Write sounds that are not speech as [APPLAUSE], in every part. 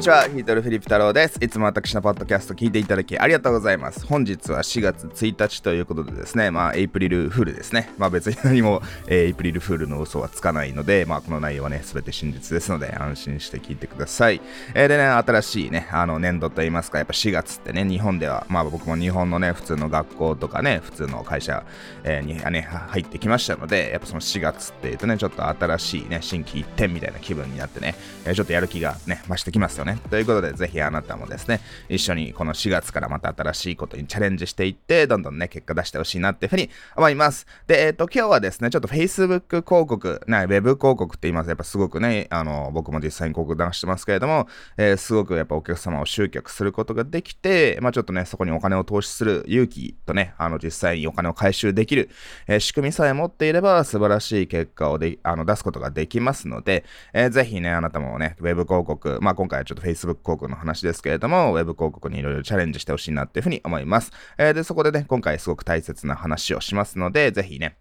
にちは、ヒートルフィリップ太郎です。いつも私のポッドキャスト聞いていただきありがとうございます。本日は4月1日ということでですね、まあ、エイプリルフールですね。まあ、別に何も、えー、エイプリルフールの嘘はつかないので、まあ、この内容はね、すべて真実ですので、安心して聞いてください。えー、でね、新しいね、あの、年度といいますか、やっぱ4月ってね、日本では、まあ、僕も日本のね、普通の学校とかね、普通の会社、えー、に、ね、入ってきましたので、やっぱその4月っていうとね、ちょっと新しいね、新規一点みたいな気分になってね、えー、ちょっとやる気がね、増してきますよね。ということで、ぜひあなたもですね、一緒にこの4月からまた新しいことにチャレンジしていって、どんどんね、結果出してほしいなっていうふうに思います。で、えっ、ー、と、今日はですね、ちょっと Facebook 広告、ね、Web 広告って言います。やっぱすごくね、あの、僕も実際に広告出してますけれども、えー、すごくやっぱお客様を集客することができて、まあちょっとね、そこにお金を投資する勇気とね、あの、実際にお金を回収できる、えー、仕組みさえ持っていれば素晴らしい結果をであの出すことができますので、えー、ぜひね、あなたもね、Web 広告、まあ今回はちょっと Facebook 広告の話ですけれども、Web 広告にいろいろチャレンジしてほしいなっていうふうに思います。えー、で、そこでね、今回すごく大切な話をしますので、ぜひね、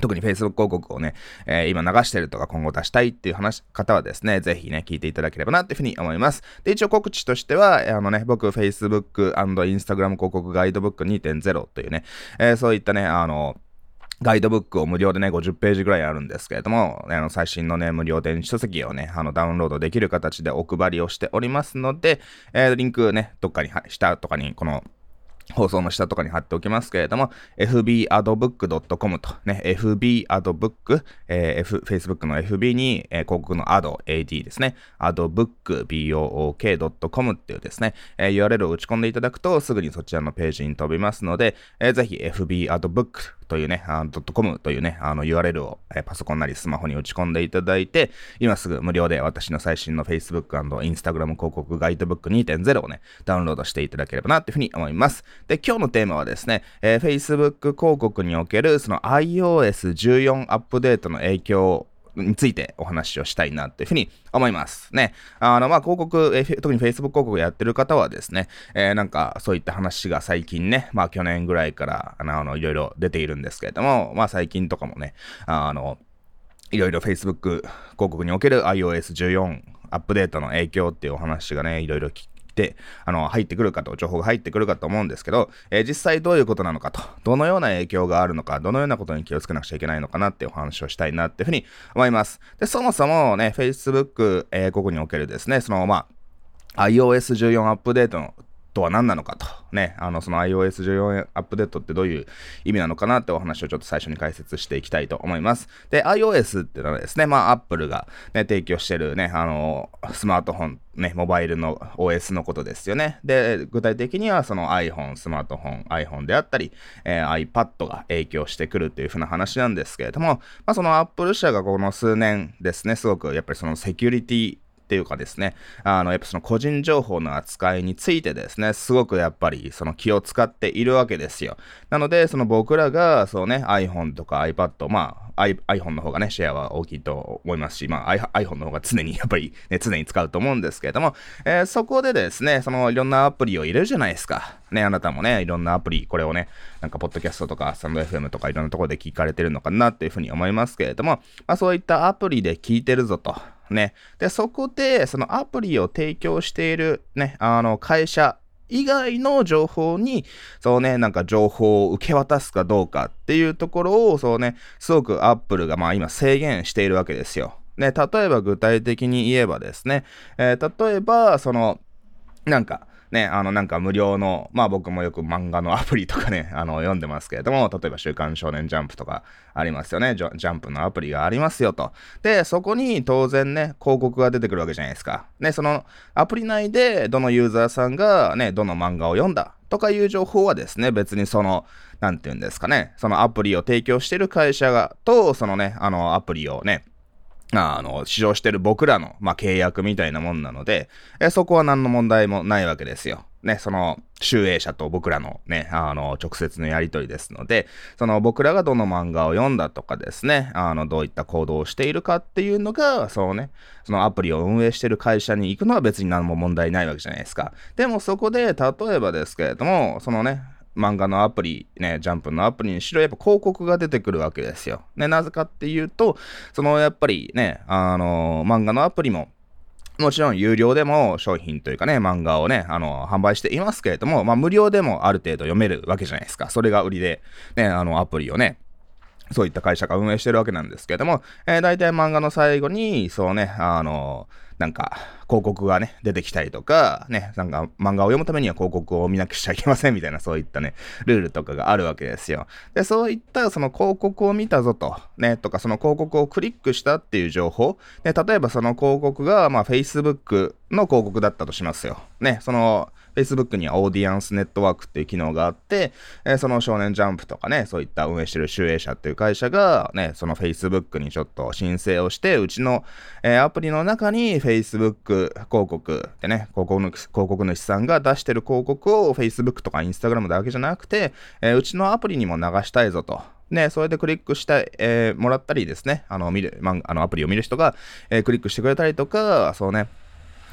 特に Facebook 広告をね、えー、今流してるとか今後出したいっていう話、方はですね、ぜひね、聞いていただければなっていうふうに思います。で、一応告知としては、あのね、僕 Facebook& Instagram 広告ガイドブック2.0というね、えー、そういったね、あの、ガイドブックを無料でね、50ページぐらいあるんですけれども、あの、最新のね、無料電子書籍をね、あの、ダウンロードできる形でお配りをしておりますので、えー、リンクね、どっかに、下とかに、この、放送の下とかに貼っておきますけれども、fbadbook.com とね、fbadbook、えー、F、Facebook の FB に、えー、広告の ad、ad ですね、adbook、book.com っていうですね、えー、URL を打ち込んでいただくと、すぐにそちらのページに飛びますので、えー、ぜひ fbadbook というね、ドットコムというね、あの URL を、パソコンなりスマホに打ち込んでいただいて、今すぐ無料で私の最新の Facebook& Instagram 広告ガイドブック2.0をね、ダウンロードしていただければなというふうに思います。で、今日のテーマはですね、えー、Facebook 広告におけるその iOS14 アップデートの影響についてお話をしたいなっていうふうに思いますね。あの、まあ、広告、えー、特に Facebook 広告やってる方はですね、えー、なんかそういった話が最近ね、まあ去年ぐらいからあのいろいろ出ているんですけれども、まあ最近とかもね、あの、いろいろ Facebook 広告における iOS14 アップデートの影響っていうお話がね、いろいろ、あの、入ってくるかと、情報が入ってくるかと思うんですけど、えー、実際どういうことなのかと、どのような影響があるのか、どのようなことに気をつけなくちゃいけないのかなってお話をしたいなっていうふうに思います。で、そもそもね、Facebook、えー、ここにおけるですね、その、まあ、iOS14 アップデートのとは何なのかと、ね、あの、その iOS14 アップデートってどういう意味なのかなってお話をちょっと最初に解説していきたいと思います。で、iOS っていうのはですね、まあ、Apple が、ね、提供してるね、あの、スマートフォン、ね、モバイルの OS のことですよね。で、具体的にはその iPhone、スマートフォン、iPhone であったり、えー、iPad が影響してくるっていう風な話なんですけれども、まあ、その Apple 社がこの数年ですね、すごくやっぱりそのセキュリティっていうかですね、あの、やっぱその個人情報の扱いについてですね、すごくやっぱりその気を使っているわけですよ。なので、その僕らが、そうね、iPhone とか iPad、まあ、iPhone の方がね、シェアは大きいと思いますし、まあ、iPhone の方が常にやっぱり、ね、常に使うと思うんですけれども、えー、そこでですね、そのいろんなアプリを入れるじゃないですか。ね、あなたもね、いろんなアプリ、これをね、なんか、ポッドキャストとか、スタンド FM とかいろんなところで聞かれてるのかなっていうふうに思いますけれども、まあ、そういったアプリで聞いてるぞと。ね。で、そこで、そのアプリを提供しているね、あの、会社以外の情報に、そうね、なんか情報を受け渡すかどうかっていうところを、そうね、すごくアップルがまあ今制限しているわけですよ。ね、例えば具体的に言えばですね、えー、例えば、その、なんか、ね、あの、なんか無料の、まあ僕もよく漫画のアプリとかね、[LAUGHS] あの、読んでますけれども、例えば週刊少年ジャンプとかありますよね。ジャンプのアプリがありますよと。で、そこに当然ね、広告が出てくるわけじゃないですか。ね、そのアプリ内でどのユーザーさんがね、どの漫画を読んだとかいう情報はですね、別にその、なんて言うんですかね、そのアプリを提供してる会社が、と、そのね、あの、アプリをね、あの、使用してる僕らの、まあ、契約みたいなもんなので、えそこは何の問題もないわけですよ。ね、その、集英社と僕らのね、あの、直接のやりとりですので、その僕らがどの漫画を読んだとかですね、あの、どういった行動をしているかっていうのが、そのね、そのアプリを運営してる会社に行くのは別に何も問題ないわけじゃないですか。でもそこで、例えばですけれども、そのね、漫画のアプリ、ね、ジャンプのアプリにしろ、やっぱ広告が出てくるわけですよ。ね、なぜかっていうと、そのやっぱりね、あの、漫画のアプリも、もちろん有料でも商品というかね、漫画をね、あの、販売していますけれども、まあ無料でもある程度読めるわけじゃないですか。それが売りで、ね、あの、アプリをね、そういった会社が運営してるわけなんですけれども、えー、大体漫画の最後に、そうね、あの、なんか、広告がね、出てきたりとか、ね、なんか漫画を読むためには広告を見なくちゃいけませんみたいな、そういったね、ルールとかがあるわけですよ。で、そういったその広告を見たぞと、ね、とかその広告をクリックしたっていう情報、ね、例えばその広告が、まあ、Facebook の広告だったとしますよ。ね、その、Facebook にはオーディアンスネットワークっていう機能があって、えー、その少年ジャンプとかね、そういった運営してる集英社っていう会社が、ね、その Facebook にちょっと申請をして、うちの、えー、アプリの中に Facebook 広告でね、広告の広告主さんが出してる広告を Facebook とか Instagram だけじゃなくて、えー、うちのアプリにも流したいぞと。ね、それでクリックして、えー、もらったりですね、あの、見る、まあの、アプリを見る人が、えー、クリックしてくれたりとか、そうね、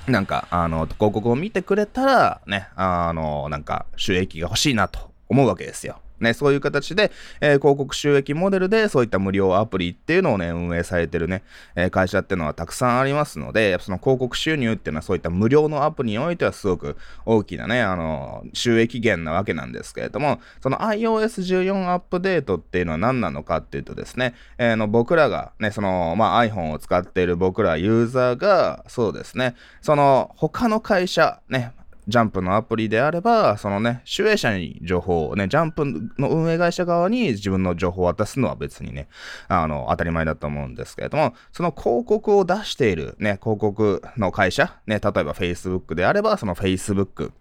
なんか、あの、広告を見てくれたら、ね、あの、なんか、収益が欲しいなと思うわけですよ。ね、そういう形で、えー、広告収益モデルでそういった無料アプリっていうのをね、運営されてるね、えー、会社っていうのはたくさんありますので、その広告収入っていうのはそういった無料のアプリにおいてはすごく大きなね、あの、収益源なわけなんですけれども、その iOS14 アップデートっていうのは何なのかっていうとですね、えー、の僕らがね、その、まあ、iPhone を使っている僕らユーザーが、そうですね、その他の会社、ね、ジャンプのアプリであれば、そのね、主営者に情報をね、ジャンプの運営会社側に自分の情報を渡すのは別にね、あの、当たり前だと思うんですけれども、その広告を出しているね、広告の会社、ね、例えば Facebook であれば、その Facebook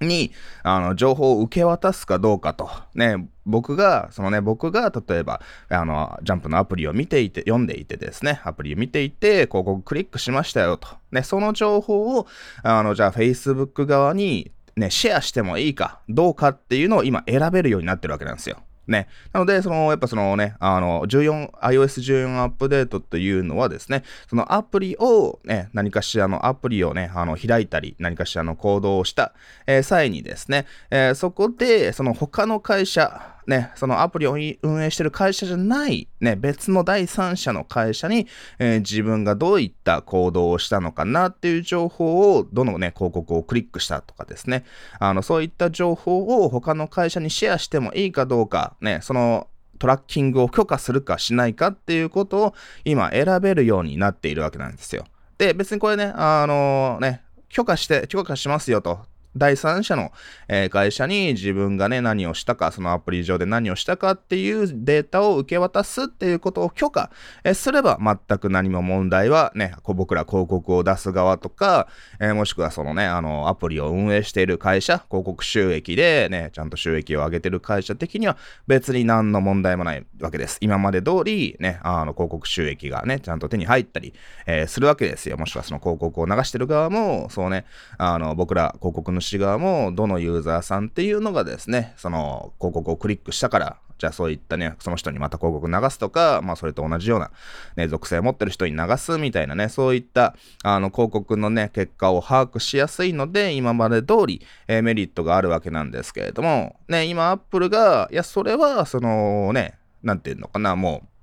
に、あの、情報を受け渡すかどうかと。ね、僕が、そのね、僕が、例えば、あの、ジャンプのアプリを見ていて、読んでいてですね、アプリを見ていて、広告クリックしましたよと。ね、その情報を、あの、じゃあ、Facebook 側に、ね、シェアしてもいいか、どうかっていうのを今選べるようになってるわけなんですよ。ね。なので、その、やっぱそのね、あの、14、iOS14 アップデートというのはですね、そのアプリをね、何かしらのアプリをね、あの、開いたり、何かしらの行動をした、えー、際にですね、えー、そこで、その他の会社、ね、そのアプリを運営してる会社じゃない、ね、別の第三者の会社に、えー、自分がどういった行動をしたのかなっていう情報を、どのね、広告をクリックしたとかですね、あの、そういった情報を他の会社にシェアしてもいいかどうか、ね、その、トラッキングを許可するかしないかっていうことを今選べるようになっているわけなんですよ。で、別にこれね、あのー、ね、許可して、許可しますよと。第三者の、え、会社に自分がね、何をしたか、そのアプリ上で何をしたかっていうデータを受け渡すっていうことを許可、え、すれば全く何も問題はね、僕ら広告を出す側とか、え、もしくはそのね、あの、アプリを運営している会社、広告収益でね、ちゃんと収益を上げてる会社的には別に何の問題もないわけです。今まで通りね、あの、広告収益がね、ちゃんと手に入ったり、えするわけですよ。もしくはその広告を流してる側も、そうね、あの、僕ら広告の主側も、どのユーザーさんっていうのがですね、その広告をクリックしたから、じゃあそういったね、その人にまた広告流すとか、まあそれと同じような、ね、属性を持ってる人に流すみたいなね、そういった、あの、広告のね、結果を把握しやすいので、今まで通り、えー、メリットがあるわけなんですけれども、ね、今アップルが、いや、それは、そのね、なんていうのかな、もう、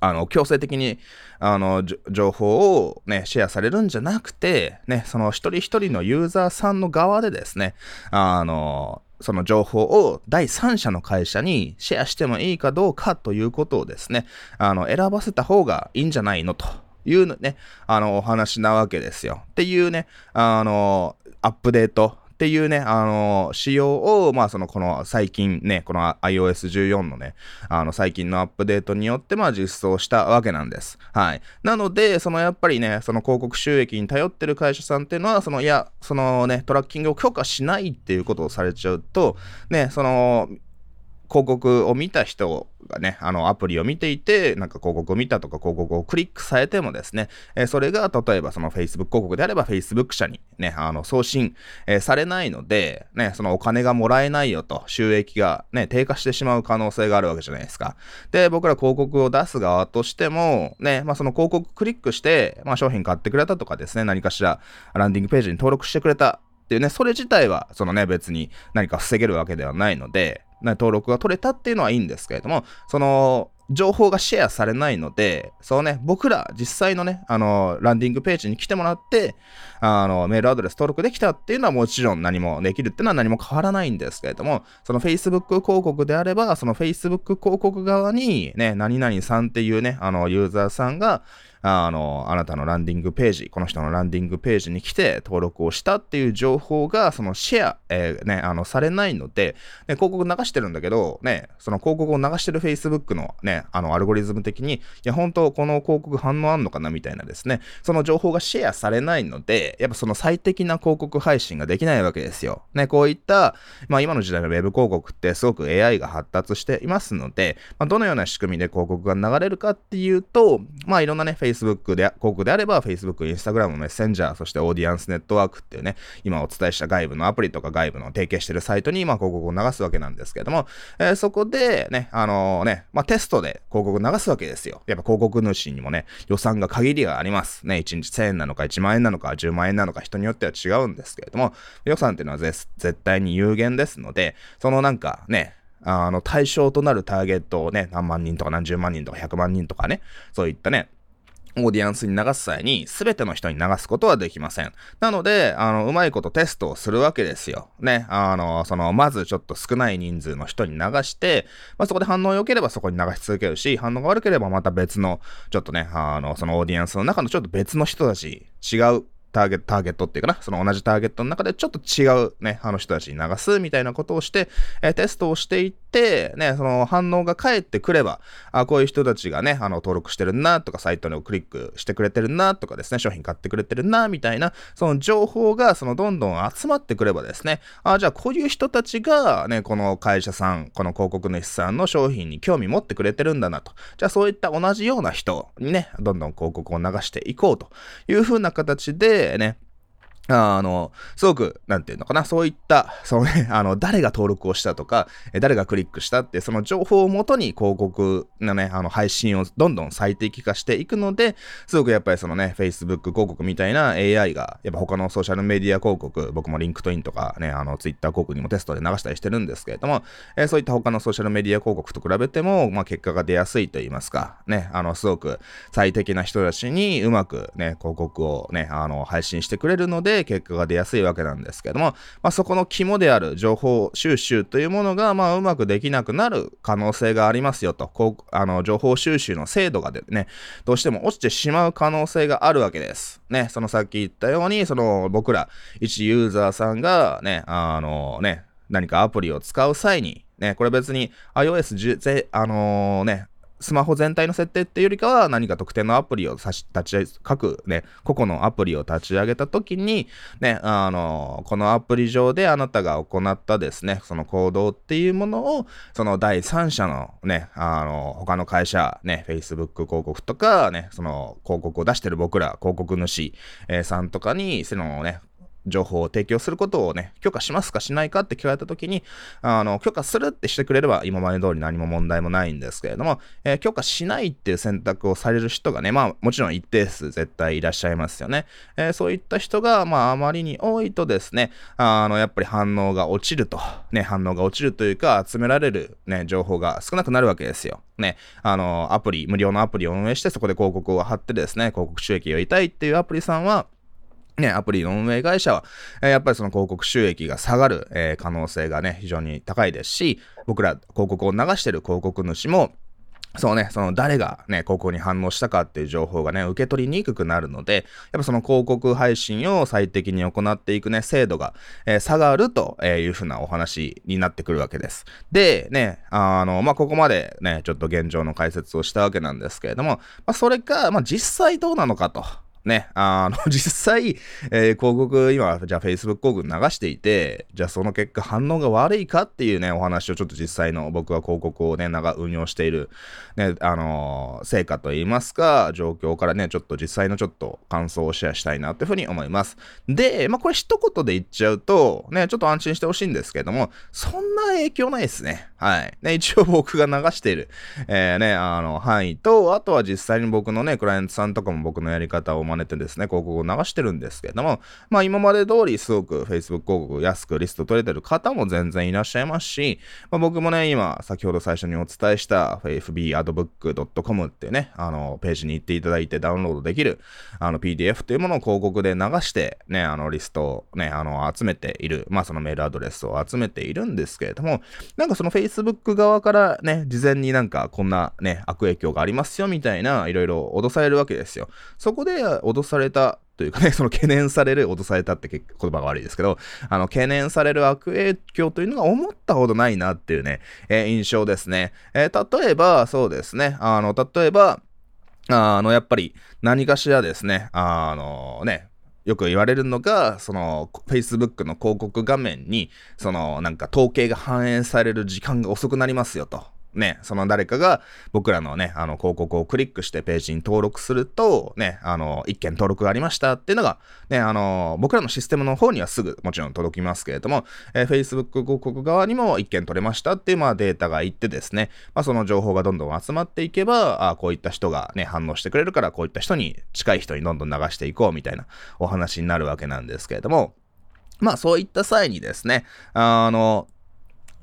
あの、強制的に、あの、情報をね、シェアされるんじゃなくて、ね、その一人一人のユーザーさんの側でですね、あの、その情報を第三者の会社にシェアしてもいいかどうかということをですね、あの、選ばせた方がいいんじゃないのというね、あの、お話なわけですよ。っていうね、あの、アップデートっていうね、あの、仕様を、まあ、その、この最近ね、この iOS14 のね、あの、最近のアップデートによって、まあ、実装したわけなんです。はい。なので、その、やっぱりね、その広告収益に頼ってる会社さんっていうのは、その、いや、そのね、トラッキングを許可しないっていうことをされちゃうと、ね、その、広告を見た人がね、あのアプリを見ていて、なんか広告を見たとか広告をクリックされてもですね、えー、それが例えばその Facebook 広告であれば Facebook 社にね、あの送信、えー、されないので、ね、そのお金がもらえないよと、収益がね、低下してしまう可能性があるわけじゃないですか。で、僕ら広告を出す側としても、ね、まあその広告クリックして、まあ商品買ってくれたとかですね、何かしらランディングページに登録してくれたっていうね、それ自体は、そのね、別に何か防げるわけではないので、登録が取れたっていうのはいいんですけれども、その、情報がシェアされないので、そうね、僕ら実際のね、あの、ランディングページに来てもらって、あの、メールアドレス登録できたっていうのはもちろん何もできるっていうのは何も変わらないんですけれども、その Facebook 広告であれば、その Facebook 広告側にね、何々さんっていうね、あの、ユーザーさんが、あの、あなたのランディングページ、この人のランディングページに来て登録をしたっていう情報が、そのシェア、えー、ね、あの、されないので、ね、広告流してるんだけど、ね、その広告を流してる Facebook のね、あの、アルゴリズム的に、いや、本当この広告反応あんのかなみたいなですね、その情報がシェアされないので、やっぱその最適な広告配信ができないわけですよ。ね、こういった、まあ今の時代の Web 広告ってすごく AI が発達していますので、まあ、どのような仕組みで広告が流れるかっていうと、まあいろんなね、Facebook で、広告であれば Facebook、Instagram、メッセンジャー、そしてオーディアンスネットワークっていうね、今お伝えした外部のアプリとか外部の提携してるサイトに、まあ広告を流すわけなんですけれども、えー、そこでね、あのー、ね、まあテストで広告流すわけですよ。やっぱ広告主にもね、予算が限りがあります。ね、1日1000円なのか1万円なのか10万円なのか人によっては違うんですけれども、予算っていうのは絶対に有限ですので、そのなんかね、あの、対象となるターゲットをね、何万人とか何十万人とか100万人とかね、そういったね、オーディエンスに流す際に、すべての人に流すことはできません。なので、あの、うまいことテストをするわけですよ。ね。あの、その、まずちょっと少ない人数の人に流して、まあ、そこで反応良ければそこに流し続けるし、反応が悪ければまた別の、ちょっとね、あの、そのオーディエンスの中のちょっと別の人たち、違うターゲット、ターゲットっていうかな、その同じターゲットの中でちょっと違うね、あの人たちに流すみたいなことをして、えー、テストをしていって、ね、その反応が返ってくれば、あ、こういう人たちがね、あの、登録してるな、とか、サイトにクリックしてくれてるな、とかですね、商品買ってくれてるな、みたいな、その情報が、その、どんどん集まってくればですね、あ、じゃあ、こういう人たちが、ね、この会社さん、この広告主さんの商品に興味持ってくれてるんだなと。じゃあ、そういった同じような人にね、どんどん広告を流していこうという風な形で、ね、あの、すごく、なんていうのかな、そういった、そのね、[LAUGHS] あの、誰が登録をしたとか、誰がクリックしたって、その情報をもとに広告のね、あの、配信をどんどん最適化していくので、すごくやっぱりそのね、Facebook 広告みたいな AI が、やっぱ他のソーシャルメディア広告、僕も LinkedIn とかね、あの、Twitter 広告にもテストで流したりしてるんですけれども、え、そういった他のソーシャルメディア広告と比べても、まあ、結果が出やすいと言いますか、ね、あの、すごく最適な人たちにうまくね、広告をね、あの、配信してくれるので、で結果が出やすいわけなんですけども、まあ、そこの肝である情報収集というものが、まあ、うまくできなくなる可能性がありますよと、こう、あの、情報収集の精度がでね、どうしても落ちてしまう可能性があるわけです。ね、そのさっき言ったように、その僕ら、一ユーザーさんがね、あのね、何かアプリを使う際に、ね、これ別に iOS10 あのー、ね、スマホ全体の設定っていうよりかは、何か特定のアプリを立ち上げ、各ね、個々のアプリを立ち上げたときに、ね、あの、このアプリ上であなたが行ったですね、その行動っていうものを、その第三者のね、あの、他の会社、ね、Facebook 広告とか、ね、その広告を出してる僕ら、広告主、え、さんとかに、そのね、情報を提供することをね、許可しますかしないかって聞かれたときに、あの、許可するってしてくれれば今まで通り何も問題もないんですけれども、えー、許可しないっていう選択をされる人がね、まあもちろん一定数絶対いらっしゃいますよね。えー、そういった人が、まああまりに多いとですね、あの、やっぱり反応が落ちると、ね、反応が落ちるというか、集められるね、情報が少なくなるわけですよ。ね、あの、アプリ、無料のアプリを運営して、そこで広告を貼ってですね、広告収益を得たいっていうアプリさんは、ね、アプリの運営会社は、えー、やっぱりその広告収益が下がる、えー、可能性がね、非常に高いですし、僕ら広告を流してる広告主も、そうね、その誰がね、広告に反応したかっていう情報がね、受け取りにくくなるので、やっぱその広告配信を最適に行っていくね、精度が、えー、下がるというふうなお話になってくるわけです。で、ね、あの、まあ、ここまでね、ちょっと現状の解説をしたわけなんですけれども、まあ、それか、まあ、実際どうなのかと。ね、あの、[LAUGHS] 実際、えー、広告、今、じゃあ Facebook 広告流していて、じゃあその結果反応が悪いかっていうね、お話をちょっと実際の僕は広告をね、長運用している、ね、あのー、成果といいますか、状況からね、ちょっと実際のちょっと感想をシェアしたいなというふうに思います。で、まあこれ一言で言っちゃうと、ね、ちょっと安心してほしいんですけども、そんな影響ないですね。はい。ね、一応僕が流している、えー、ね、あの、範囲と、あとは実際に僕のね、クライアントさんとかも僕のやり方を真似てですね、広告を流してるんですけれども、まあ今まで通りすごく Facebook 広告安くリスト取れてる方も全然いらっしゃいますし、まあ、僕もね、今、先ほど最初にお伝えした fbadbook.com っていうね、あの、ページに行っていただいてダウンロードできる、あの、PDF というものを広告で流して、ね、あの、リストをね、あの、集めている、まあそのメールアドレスを集めているんですけれども、なんかその Facebook 側からね、事前になんかこんなね、悪影響がありますよみたいな、いろいろ脅されるわけですよ。そこで脅されたというかね、その懸念される、脅されたって言葉が悪いですけど、あの、懸念される悪影響というのが思ったほどないなっていうね、えー、印象ですね。えー、例えば、そうですね、あの、例えば、あの、やっぱり何かしらですね、あのね、よく言われるのが、その、Facebook の広告画面に、その、なんか統計が反映される時間が遅くなりますよと。ね、その誰かが僕らのね、あの広告をクリックしてページに登録すると、ね、あの、一件登録がありましたっていうのが、ね、あの、僕らのシステムの方にはすぐもちろん届きますけれども、えー、Facebook 広告側にも一件取れましたっていう、まあ、データがいってですね、まあ、その情報がどんどん集まっていけば、あこういった人がね、反応してくれるから、こういった人に、近い人にどんどん流していこうみたいなお話になるわけなんですけれども、まあそういった際にですね、あの、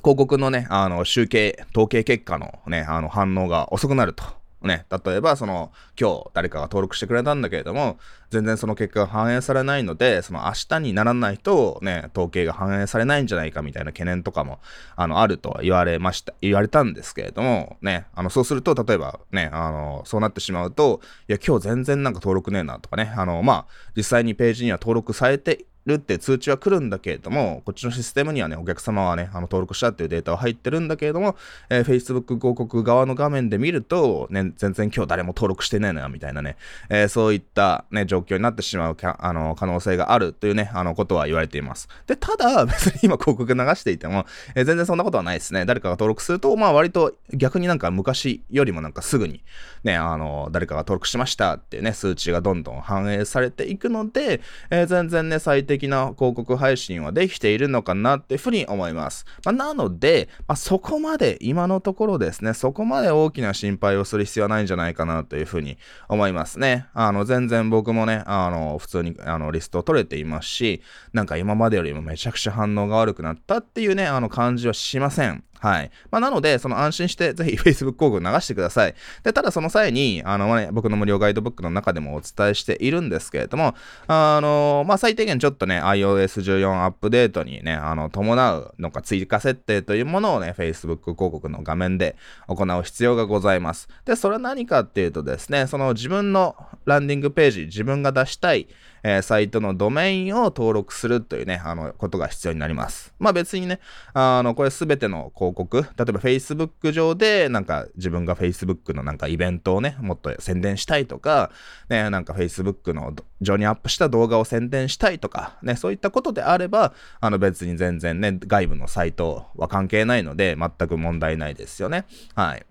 広告のね、あの、集計、統計結果のね、あの、反応が遅くなると。ね、例えば、その、今日誰かが登録してくれたんだけれども、全然その結果が反映されないので、その明日にならないと、ね、統計が反映されないんじゃないかみたいな懸念とかも、あの、あると言われました、言われたんですけれども、ね、あの、そうすると、例えば、ね、あの、そうなってしまうと、いや、今日全然なんか登録ねえなとかね、あの、まあ、実際にページには登録されてるって通知は来るんだけれども、こっちのシステムにはね、お客様はね、あの登録したっていうデータは入ってるんだけれども、えー、Facebook 広告側の画面で見ると、ね、全然今日誰も登録してねえな、みたいなね、えー、そういったね、状況になってしまうかあの可能性があるというね、あのことは言われています。で、ただ、[LAUGHS] 別に今広告流していても、えー、全然そんなことはないですね。誰かが登録すると、まあ割と逆になんか昔よりもなんかすぐに、ね、あの、誰かが登録しましたっていうね、数値がどんどん反映されていくので、えー、全然ね、最的な広告配信はできているのかなっていうふうに思います。まあ、なので、まあ、そこまで、今のところですね、そこまで大きな心配をする必要はないんじゃないかなというふうに思いますね。あの、全然僕もね、あの、普通にあのリストを取れていますし、なんか今までよりもめちゃくちゃ反応が悪くなったっていうね、あの感じはしません。はい。まあ、なので、その安心してぜひ [LAUGHS] Facebook 広告流してください。で、ただその際に、あの、ね、僕の無料ガイドブックの中でもお伝えしているんですけれども、あの、まあ、最低限ちょっとね、iOS14 アップデートにね、あの、伴うのか追加設定というものをね、Facebook 広告の画面で行う必要がございます。で、それは何かっていうとですね、その自分のランディングページ、自分が出したい、えー、サイトのドメインを登録するというね、あの、ことが必要になります。まあ別にね、あの、これすべての広告、例えば Facebook 上で、なんか自分が Facebook のなんかイベントをね、もっと宣伝したいとか、ね、なんか Facebook の上にアップした動画を宣伝したいとか、ね、そういったことであれば、あの別に全然ね、外部のサイトは関係ないので、全く問題ないですよね。はい。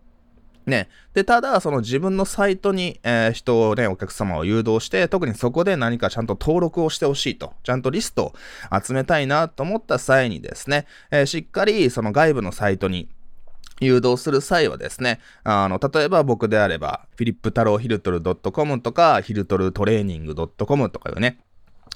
ね。で、ただ、その自分のサイトに、えー、人をね、お客様を誘導して、特にそこで何かちゃんと登録をしてほしいと、ちゃんとリストを集めたいなと思った際にですね、えー、しっかりその外部のサイトに、誘導する際はですね、あの、例えば僕であれば、フィリップ太郎ヒルトル .com とか、ヒルトルトレーニング .com とかいうね、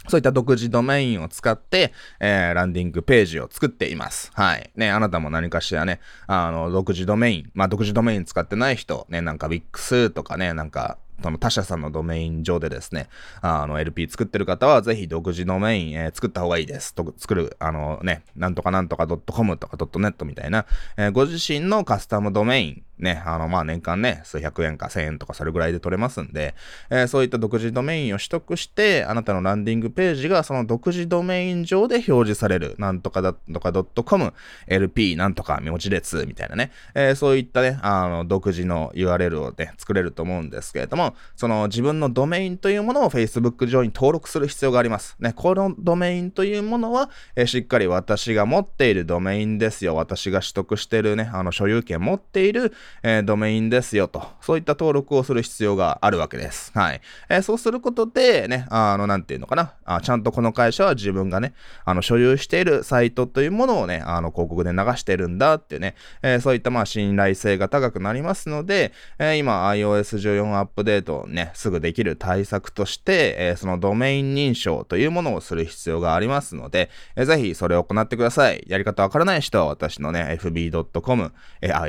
そういった独自ドメインを使って、えー、ランディングページを作っています。はい。ね、あなたも何かしらね、あの、独自ドメイン、まあ、独自ドメイン使ってない人、ね、なんか Wix とかね、なんか、その他社さんのドメイン上でですね、あの LP 作ってる方はぜひ独自ドメイン、えー、作った方がいいです。と作る、あのね、なんとかなんとか .com とか .net みたいな、えー、ご自身のカスタムドメイン、ね、あの、まあ、年間ね、数百円か千円とかそれぐらいで取れますんで、えー、そういった独自ドメインを取得して、あなたのランディングページがその独自ドメイン上で表示される、なんとかだとか .com、LP なんとか名字列みたいなね、えー、そういったね、あの、独自の URL をね、作れると思うんですけれども、その自分のドメインというものを Facebook 上に登録する必要があります。ね、このドメインというものは、えー、しっかり私が持っているドメインですよ。私が取得してるね、あの、所有権持っている、えー、ドメインですよと、そういった登録をする必要があるわけです。はい。えー、そうすることで、ね、あの、なんていうのかな、あちゃんとこの会社は自分がね、あの、所有しているサイトというものをね、あの、広告で流してるんだっていうね、えー、そういったまあ信頼性が高くなりますので、えー、今 iOS14 アップデートをね、すぐできる対策として、えー、そのドメイン認証というものをする必要がありますので、えー、ぜひそれを行ってください。やり方わからない人は私のね、fb.com、えー、あ、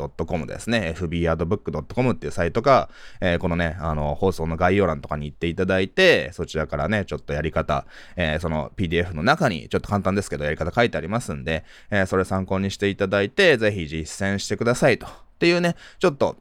fbadbook.com ですね、fbadbook.com っていうサイトか、えー、このね、あの、放送の概要欄とかに行っていただいて、そちらからね、ちょっとやり方、えー、その PDF の中に、ちょっと簡単ですけど、やり方書いてありますんで、えー、それ参考にしていただいて、ぜひ実践してくださいと。っていうね、ちょっと、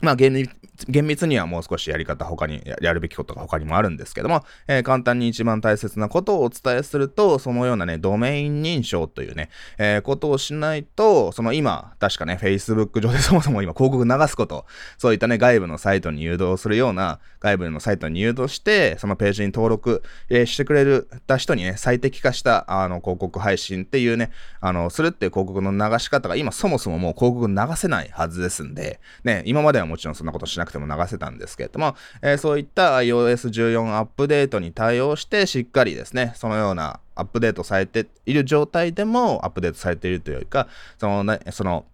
まあ厳密、厳密にはもう少しやり方他にやるべきことが他にもあるんですけども、えー、簡単に一番大切なことをお伝えすると、そのようなね、ドメイン認証というね、えー、ことをしないと、その今、確かね、Facebook 上で [LAUGHS] そもそも今広告流すこと、そういったね、外部のサイトに誘導するような、外部のサイトに誘導して、そのページに登録、えー、してくれるた人にね、最適化した、あの、広告配信っていうね、あの、するっていう広告の流し方が今そもそももう広告流せないはずですんで、ね、今まではもちろんそんなことしなくても流せたんですけれども、えー、そういった iOS14 アップデートに対応してしっかりですね、そのようなアップデートされている状態でもアップデートされているというか、そのね、その、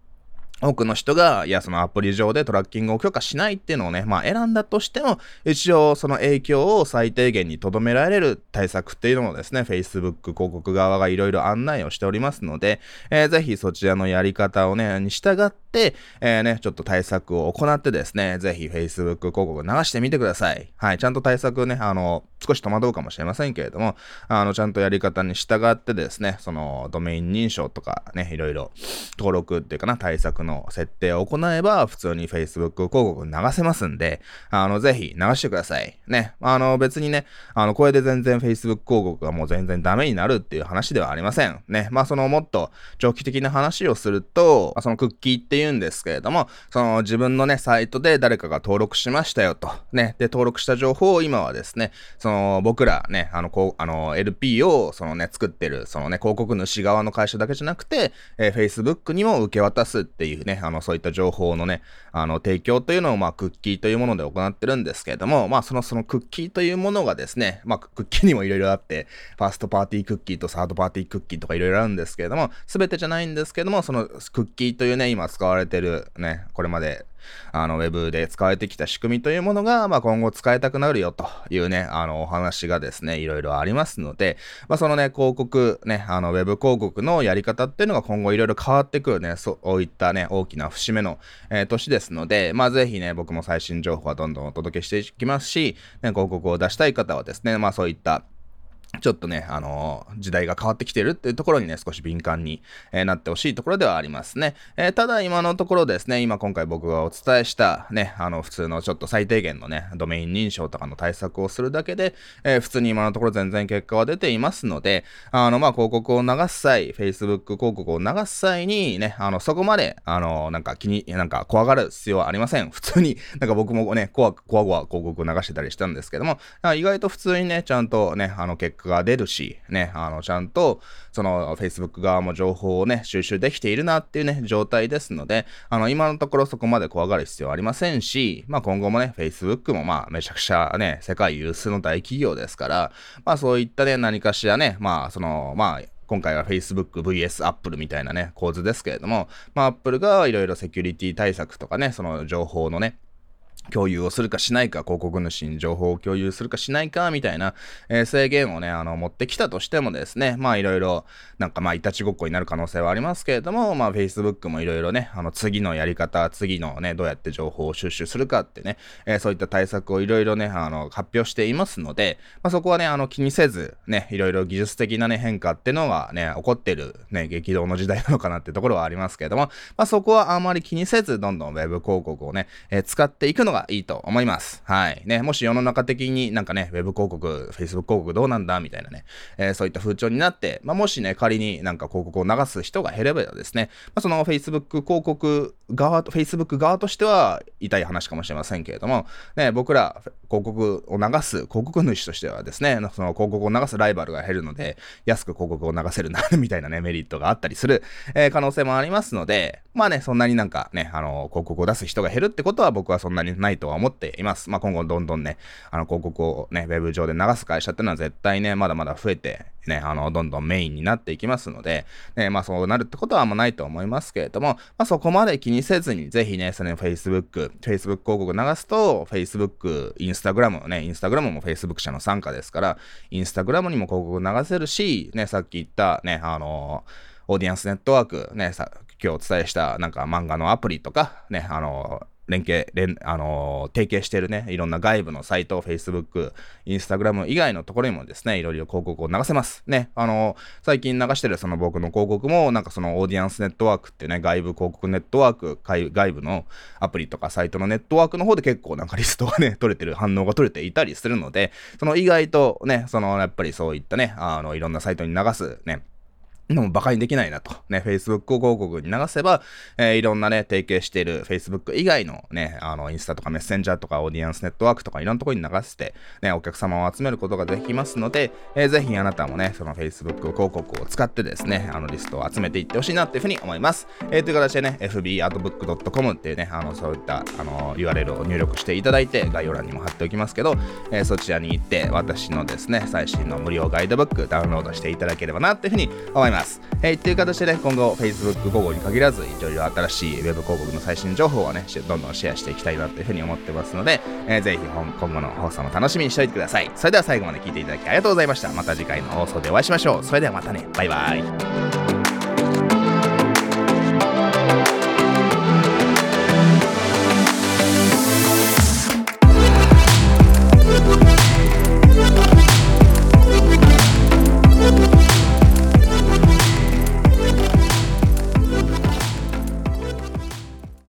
多くの人が、いや、そのアプリ上でトラッキングを許可しないっていうのをね、まあ選んだとしても、一応その影響を最低限に留められる対策っていうのをですね、Facebook 広告側がいろいろ案内をしておりますので、えー、ぜひそちらのやり方をね、に従って、えー、ね、ちょっと対策を行ってですね、ぜひ Facebook 広告流してみてください。はい、ちゃんと対策ね、あの、少し戸惑うかもしれませんけれども、あの、ちゃんとやり方に従ってですね、その、ドメイン認証とかね、いろいろ登録っていうかな、対策のの設定を行えば、普通に Facebook 広告流せますんで、あの、ぜひ流してください。ね。あの、別にね、あの、これで全然 Facebook 広告がもう全然ダメになるっていう話ではありません。ね。まあ、そのもっと長期的な話をすると、そのクッキーって言うんですけれども、その自分のね、サイトで誰かが登録しましたよと。ね。で、登録した情報を今はですね、その僕らね、あの、こう、あの、LP をそのね、作ってる、そのね、広告主側の会社だけじゃなくて、えー、Facebook にも受け渡すっていううね、あの、そういった情報のね、あの、提供というのを、まあ、クッキーというもので行ってるんですけれども、まあ、その、そのクッキーというものがですね、まあ、クッキーにもいろいろあって、ファーストパーティークッキーとサードパーティークッキーとかいろいろあるんですけれども、すべてじゃないんですけども、そのクッキーというね、今使われてるね、これまであの、ウェブで使われてきた仕組みというものが、まあ、今後使いたくなるよというね、あの、お話がですね、いろいろありますので、まあ、そのね、広告、ね、あの、ウェブ広告のやり方っていうのが今後いろいろ変わってくるね、そういったね、大きな節目の、えー、年ですので、まあ、ぜひね、僕も最新情報はどんどんお届けしていきますし、ね、広告を出したい方はですね、まあ、そういったちょっとね、あのー、時代が変わってきてるっていうところにね、少し敏感に、えー、なってほしいところではありますね。えー、ただ今のところですね、今今回僕がお伝えしたね、あの、普通のちょっと最低限のね、ドメイン認証とかの対策をするだけで、え普通に今のところ全然結果は出ていますので、あの、ま、広告を流す際、Facebook 広告を流す際にね、あの、そこまで、あの、なんか気に、なんか怖がる必要はありません。普通に、なんか僕もね、怖、怖怖広告を流してたりしたんですけども、意外と普通にね、ちゃんとね、あの、結果が出るし、ね、あの、ちゃんと、その、Facebook 側も情報をね、収集できているなっていうね、状態ですので、あの、今のところそこまで怖がる必要はありませんし、まあ今後もね、Facebook もまあめちゃくちゃね、世界有数の大企業ですから、まあそういったね、何かしらね、まあその、まあ、今回は Facebook vs Apple みたいなね、構図ですけれども、まあ Apple がいろいろセキュリティ対策とかね、その情報のね、共有をするかしないか、広告主に情報を共有するかしないか、みたいな、えー、制限をね、あの、持ってきたとしてもですね、まあいろいろ、なんかまあいたちごっこになる可能性はありますけれども、まあ Facebook もいろいろね、あの、次のやり方、次のね、どうやって情報を収集するかってね、えー、そういった対策をいろいろね、あの、発表していますので、まあそこはね、あの、気にせず、ね、いろいろ技術的なね、変化ってのがね、起こってる、ね、激動の時代なのかなってところはありますけれども、まあそこはあまり気にせず、どんどん Web 広告をね、えー、使っていくるのがいいと思います。はい。ね、もし世の中的になんかね、ウェブ広告、Facebook 広告どうなんだみたいなね、えー、そういった風潮になって、まあ、もしね、仮になんか広告を流す人が減ればですね、まあ、その Facebook 広告側と、Facebook 側としては痛い話かもしれませんけれども、ね、僕ら広告を流す広告主としてはですね、その広告を流すライバルが減るので、安く広告を流せるな、みたいなね、メリットがあったりする、えー、可能性もありますので、まあね、そんなになんかね、あの、広告を出す人が減るってことは僕はそんなにないとは思っています。まあ今後どんどんね、あの、広告をね、ウェブ上で流す会社っていうのは絶対ね、まだまだ増えて、ね、あの、どんどんメインになっていきますので、ね、まあそうなるってことはあんまないと思いますけれども、まあそこまで気にせずに、ぜひね、その Facebook、Facebook 広告流すと、Facebook、Instagram ね、Instagram も Facebook 社の参加ですから、Instagram にも広告流せるし、ね、さっき言ったね、あのオーディエンスネットワーク、ね、さ今日お伝えしたなんか漫画のアプリとか、ね、あの連携、連、あのー、提携してるね、いろんな外部のサイト、Facebook、Instagram 以外のところにもですね、いろいろ広告を流せます。ね、あのー、最近流してるその僕の広告も、なんかそのオーディエンスネットワークってね、外部広告ネットワーク、外部のアプリとかサイトのネットワークの方で結構なんかリストがね、[LAUGHS] 取れてる、反応が取れていたりするので、その意外とね、そのやっぱりそういったね、あの、いろんなサイトに流すね、でも馬鹿にできないなと。ね、Facebook 広告に流せば、えー、いろんなね、提携している Facebook 以外のね、あの、インスタとかメッセンジャーとかオーディエンスネットワークとかいろんなところに流して、ね、お客様を集めることができますので、えー、ぜひあなたもね、その Facebook 広告を使ってですね、あのリストを集めていってほしいなっていうふうに思います。えー、という形でね、fbadbook.com っていうね、あの、そういった、あの、URL を入力していただいて、概要欄にも貼っておきますけど、えー、そちらに行って、私のですね、最新の無料ガイドブックダウンロードしていただければなっていうふうに思いますます。えー、っていう形でね、今後 Facebook 広告に限らず、いろいろ新しい Web 広告の最新情報をね、どんどんシェアしていきたいなというふうに思ってますので、えー、ぜひ今後の放送も楽しみにしておいてください。それでは最後まで聞いていただきありがとうございました。また次回の放送でお会いしましょう。それではまたね。バイバイ。